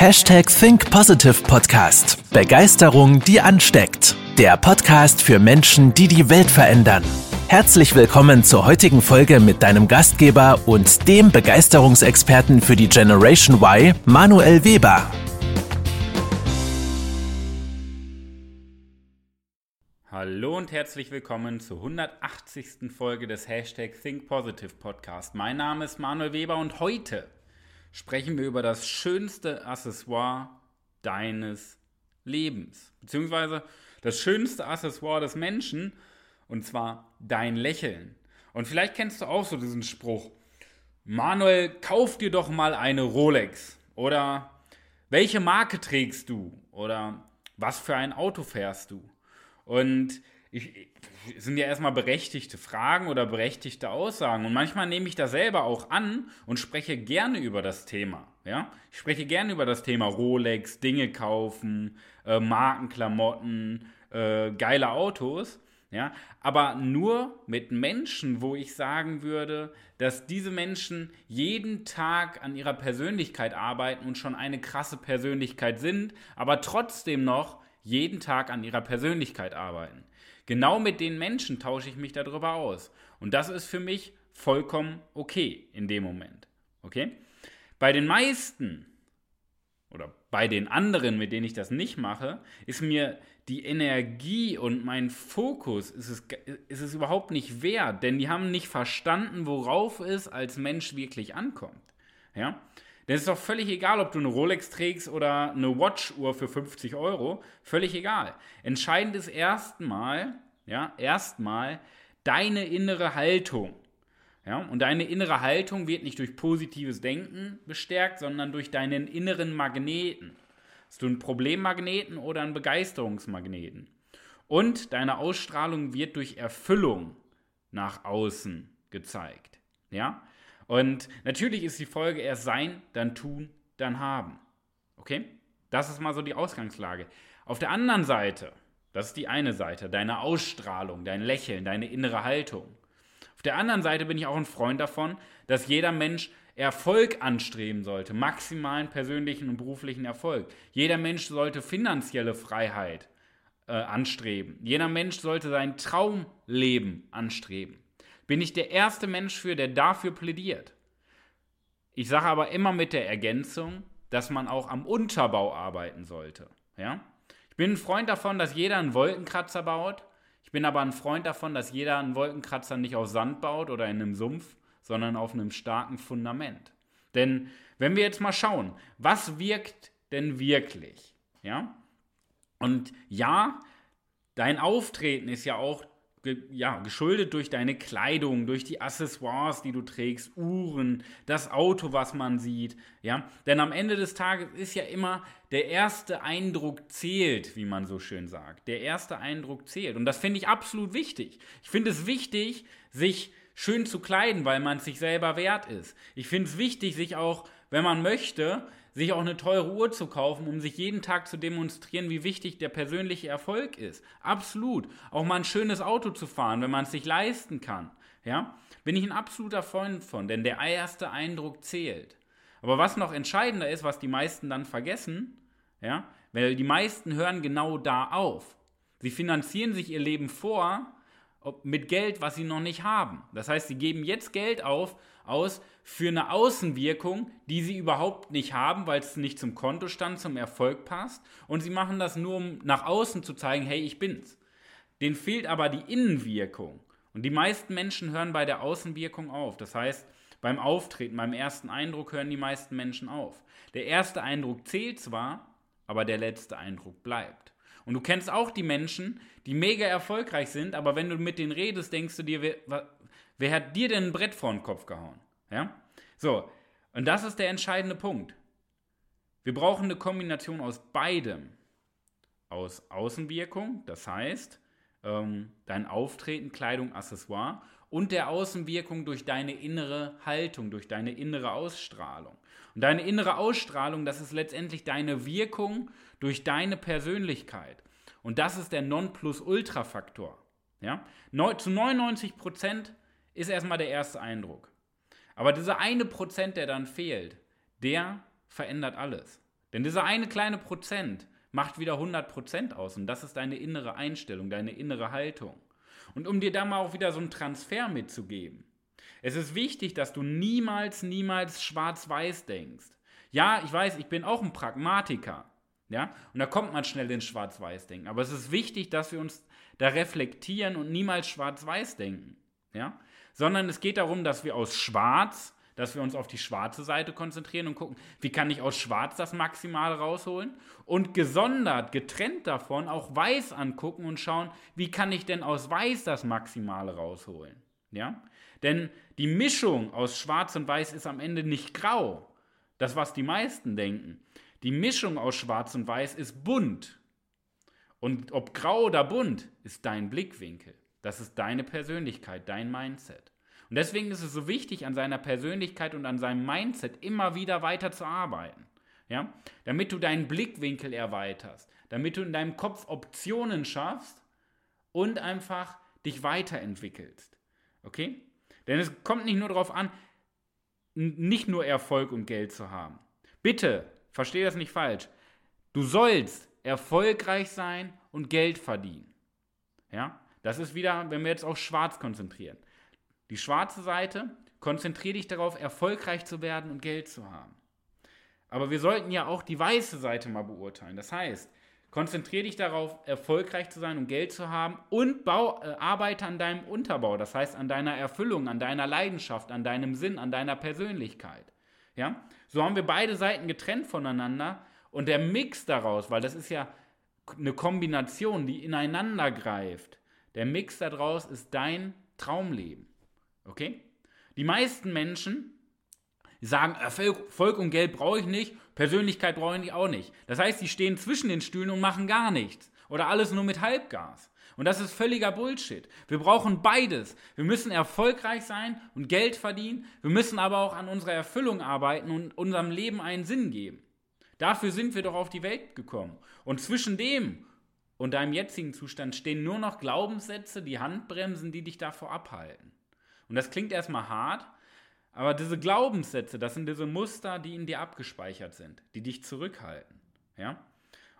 Hashtag Think Positive Podcast. Begeisterung, die ansteckt. Der Podcast für Menschen, die die Welt verändern. Herzlich willkommen zur heutigen Folge mit deinem Gastgeber und dem Begeisterungsexperten für die Generation Y, Manuel Weber. Hallo und herzlich willkommen zur 180. Folge des Hashtag Think Positive Podcast. Mein Name ist Manuel Weber und heute sprechen wir über das schönste Accessoire deines Lebens. Beziehungsweise das schönste Accessoire des Menschen, und zwar dein Lächeln. Und vielleicht kennst du auch so diesen Spruch, Manuel, kauf dir doch mal eine Rolex. Oder welche Marke trägst du? Oder was für ein Auto fährst du? Und ich, sind ja erstmal berechtigte Fragen oder berechtigte Aussagen. Und manchmal nehme ich das selber auch an und spreche gerne über das Thema. Ja? Ich spreche gerne über das Thema Rolex, Dinge kaufen, äh, Markenklamotten, äh, geile Autos. Ja? Aber nur mit Menschen, wo ich sagen würde, dass diese Menschen jeden Tag an ihrer Persönlichkeit arbeiten und schon eine krasse Persönlichkeit sind, aber trotzdem noch jeden Tag an ihrer Persönlichkeit arbeiten. Genau mit den Menschen tausche ich mich darüber aus. Und das ist für mich vollkommen okay in dem Moment. Okay? Bei den meisten oder bei den anderen, mit denen ich das nicht mache, ist mir die Energie und mein Fokus ist es, ist es überhaupt nicht wert, denn die haben nicht verstanden, worauf es als Mensch wirklich ankommt. Ja? Denn es ist doch völlig egal, ob du eine Rolex trägst oder eine Watch-Uhr für 50 Euro. Völlig egal. Entscheidend ist erstmal, ja, erstmal deine innere Haltung. Ja, und deine innere Haltung wird nicht durch positives Denken bestärkt, sondern durch deinen inneren Magneten. Hast du einen Problemmagneten oder einen Begeisterungsmagneten? Und deine Ausstrahlung wird durch Erfüllung nach außen gezeigt. Ja? Und natürlich ist die Folge erst sein, dann tun, dann haben. Okay? Das ist mal so die Ausgangslage. Auf der anderen Seite, das ist die eine Seite, deine Ausstrahlung, dein Lächeln, deine innere Haltung. Auf der anderen Seite bin ich auch ein Freund davon, dass jeder Mensch Erfolg anstreben sollte, maximalen persönlichen und beruflichen Erfolg. Jeder Mensch sollte finanzielle Freiheit äh, anstreben. Jeder Mensch sollte sein Traumleben anstreben bin ich der erste Mensch für, der dafür plädiert. Ich sage aber immer mit der Ergänzung, dass man auch am Unterbau arbeiten sollte. Ja? Ich bin ein Freund davon, dass jeder einen Wolkenkratzer baut. Ich bin aber ein Freund davon, dass jeder einen Wolkenkratzer nicht auf Sand baut oder in einem Sumpf, sondern auf einem starken Fundament. Denn wenn wir jetzt mal schauen, was wirkt denn wirklich? Ja? Und ja, dein Auftreten ist ja auch ja, geschuldet durch deine Kleidung, durch die Accessoires, die du trägst, Uhren, das Auto, was man sieht, ja. Denn am Ende des Tages ist ja immer der erste Eindruck zählt, wie man so schön sagt. Der erste Eindruck zählt. Und das finde ich absolut wichtig. Ich finde es wichtig, sich schön zu kleiden, weil man es sich selber wert ist. Ich finde es wichtig, sich auch, wenn man möchte, sich auch eine teure Uhr zu kaufen, um sich jeden Tag zu demonstrieren, wie wichtig der persönliche Erfolg ist. Absolut. Auch mal ein schönes Auto zu fahren, wenn man es sich leisten kann. Ja? Bin ich ein absoluter Freund von, denn der erste Eindruck zählt. Aber was noch entscheidender ist, was die meisten dann vergessen, ja, weil die meisten hören genau da auf. Sie finanzieren sich ihr Leben vor mit Geld, was sie noch nicht haben. Das heißt, sie geben jetzt Geld auf, aus für eine Außenwirkung, die sie überhaupt nicht haben, weil es nicht zum Kontostand, zum Erfolg passt. Und sie machen das nur, um nach außen zu zeigen, hey, ich bin's. Den fehlt aber die Innenwirkung. Und die meisten Menschen hören bei der Außenwirkung auf. Das heißt, beim Auftreten, beim ersten Eindruck hören die meisten Menschen auf. Der erste Eindruck zählt zwar, aber der letzte Eindruck bleibt. Und du kennst auch die Menschen, die mega erfolgreich sind, aber wenn du mit denen redest, denkst du dir, wer, wer hat dir denn ein Brett vor den Kopf gehauen? Ja? So, und das ist der entscheidende Punkt. Wir brauchen eine Kombination aus beidem. Aus Außenwirkung, das heißt, ähm, dein Auftreten, Kleidung, Accessoire und der Außenwirkung durch deine innere Haltung, durch deine innere Ausstrahlung. Und deine innere Ausstrahlung, das ist letztendlich deine Wirkung durch deine Persönlichkeit. Und das ist der Nonplusultra-Faktor. Ja? Zu 99 Prozent ist erstmal der erste Eindruck. Aber dieser eine Prozent, der dann fehlt, der verändert alles. Denn dieser eine kleine Prozent macht wieder 100 Prozent aus. Und das ist deine innere Einstellung, deine innere Haltung. Und um dir da mal auch wieder so einen Transfer mitzugeben. Es ist wichtig, dass du niemals, niemals schwarz-weiß denkst. Ja, ich weiß, ich bin auch ein Pragmatiker. Ja, und da kommt man schnell ins Schwarz-Weiß-Denken. Aber es ist wichtig, dass wir uns da reflektieren und niemals Schwarz-Weiß denken. Ja, sondern es geht darum, dass wir aus Schwarz dass wir uns auf die schwarze Seite konzentrieren und gucken, wie kann ich aus Schwarz das Maximale rausholen und gesondert, getrennt davon auch Weiß angucken und schauen, wie kann ich denn aus Weiß das Maximale rausholen. Ja? Denn die Mischung aus Schwarz und Weiß ist am Ende nicht grau, das was die meisten denken. Die Mischung aus Schwarz und Weiß ist bunt. Und ob grau oder bunt, ist dein Blickwinkel. Das ist deine Persönlichkeit, dein Mindset. Und deswegen ist es so wichtig, an seiner Persönlichkeit und an seinem Mindset immer wieder weiter zu arbeiten. Ja? Damit du deinen Blickwinkel erweiterst, damit du in deinem Kopf Optionen schaffst und einfach dich weiterentwickelst. Okay? Denn es kommt nicht nur darauf an, nicht nur Erfolg und Geld zu haben. Bitte, verstehe das nicht falsch. Du sollst erfolgreich sein und Geld verdienen. Ja? Das ist wieder, wenn wir jetzt auf Schwarz konzentrieren. Die schwarze Seite, konzentriere dich darauf, erfolgreich zu werden und Geld zu haben. Aber wir sollten ja auch die weiße Seite mal beurteilen. Das heißt, konzentriere dich darauf, erfolgreich zu sein und Geld zu haben und bau, äh, arbeite an deinem Unterbau, das heißt an deiner Erfüllung, an deiner Leidenschaft, an deinem Sinn, an deiner Persönlichkeit. Ja? So haben wir beide Seiten getrennt voneinander und der Mix daraus, weil das ist ja eine Kombination, die ineinander greift. Der Mix daraus ist dein Traumleben. Okay? Die meisten Menschen sagen, Erfolg und Geld brauche ich nicht, Persönlichkeit brauche ich auch nicht. Das heißt, sie stehen zwischen den Stühlen und machen gar nichts. Oder alles nur mit Halbgas. Und das ist völliger Bullshit. Wir brauchen beides. Wir müssen erfolgreich sein und Geld verdienen. Wir müssen aber auch an unserer Erfüllung arbeiten und unserem Leben einen Sinn geben. Dafür sind wir doch auf die Welt gekommen. Und zwischen dem und deinem jetzigen Zustand stehen nur noch Glaubenssätze, die Handbremsen, die dich davor abhalten. Und das klingt erstmal hart, aber diese Glaubenssätze, das sind diese Muster, die in dir abgespeichert sind, die dich zurückhalten. Ja?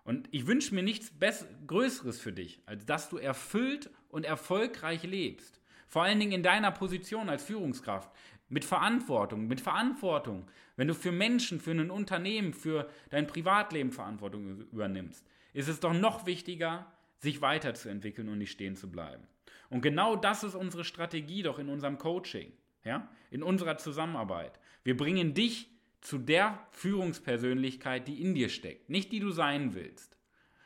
Und ich wünsche mir nichts Bess Größeres für dich, als dass du erfüllt und erfolgreich lebst. Vor allen Dingen in deiner Position als Führungskraft. Mit Verantwortung, mit Verantwortung. Wenn du für Menschen, für ein Unternehmen, für dein Privatleben Verantwortung übernimmst, ist es doch noch wichtiger, sich weiterzuentwickeln und nicht stehen zu bleiben. Und genau das ist unsere Strategie doch in unserem Coaching, ja? in unserer Zusammenarbeit. Wir bringen dich zu der Führungspersönlichkeit, die in dir steckt, nicht die du sein willst.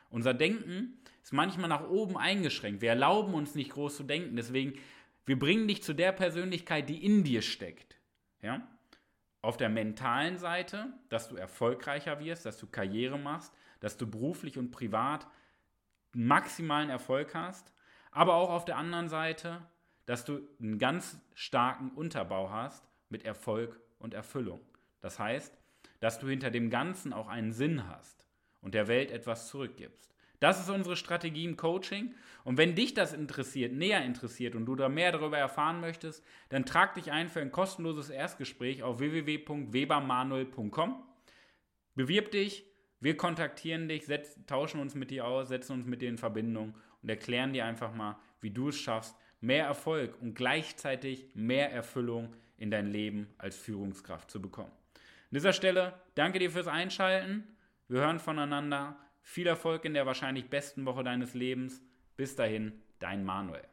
Unser Denken ist manchmal nach oben eingeschränkt. Wir erlauben uns nicht groß zu denken. Deswegen, wir bringen dich zu der Persönlichkeit, die in dir steckt. Ja? Auf der mentalen Seite, dass du erfolgreicher wirst, dass du Karriere machst, dass du beruflich und privat maximalen Erfolg hast aber auch auf der anderen Seite, dass du einen ganz starken Unterbau hast mit Erfolg und Erfüllung. Das heißt, dass du hinter dem Ganzen auch einen Sinn hast und der Welt etwas zurückgibst. Das ist unsere Strategie im Coaching. Und wenn dich das interessiert, näher interessiert und du da mehr darüber erfahren möchtest, dann trag dich ein für ein kostenloses Erstgespräch auf www.webermanuel.com. Bewirb dich, wir kontaktieren dich, tauschen uns mit dir aus, setzen uns mit dir in Verbindung und erklären dir einfach mal, wie du es schaffst, mehr Erfolg und gleichzeitig mehr Erfüllung in dein Leben als Führungskraft zu bekommen. An dieser Stelle danke dir fürs Einschalten. Wir hören voneinander. Viel Erfolg in der wahrscheinlich besten Woche deines Lebens. Bis dahin, dein Manuel.